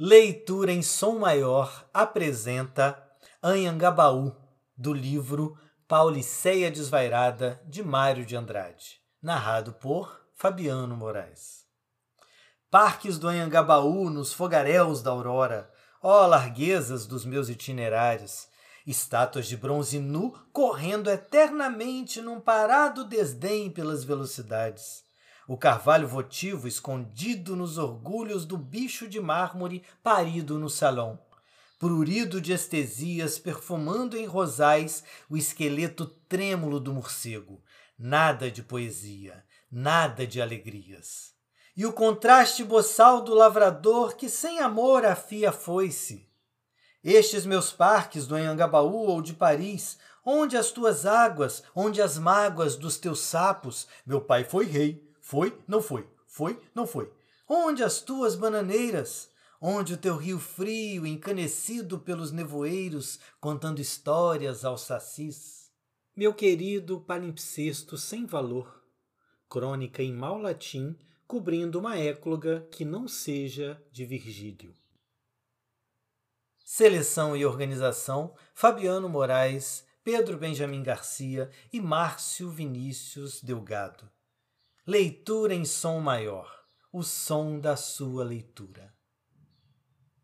Leitura em Som Maior apresenta Anhangabaú, do livro Pauliceia Desvairada, de Mário de Andrade, narrado por Fabiano Moraes. Parques do Anhangabaú nos fogaréus da aurora, ó larguezas dos meus itinerários, estátuas de bronze nu correndo eternamente num parado desdém pelas velocidades o carvalho votivo escondido nos orgulhos do bicho de mármore parido no salão, prurido de estesias perfumando em rosais o esqueleto trêmulo do morcego. Nada de poesia, nada de alegrias. E o contraste boçal do lavrador que sem amor afia a foice. Estes meus parques do Anhangabaú ou de Paris, onde as tuas águas, onde as mágoas dos teus sapos, meu pai foi rei, foi, não foi. Foi, não foi. Onde as tuas bananeiras? Onde o teu rio frio, encanecido pelos nevoeiros, contando histórias aos sacis? Meu querido palimpsesto sem valor, crônica em mau latim, cobrindo uma écloga que não seja de Virgílio. Seleção e organização: Fabiano Moraes, Pedro Benjamin Garcia e Márcio Vinícius Delgado. Leitura em som maior, o som da sua leitura.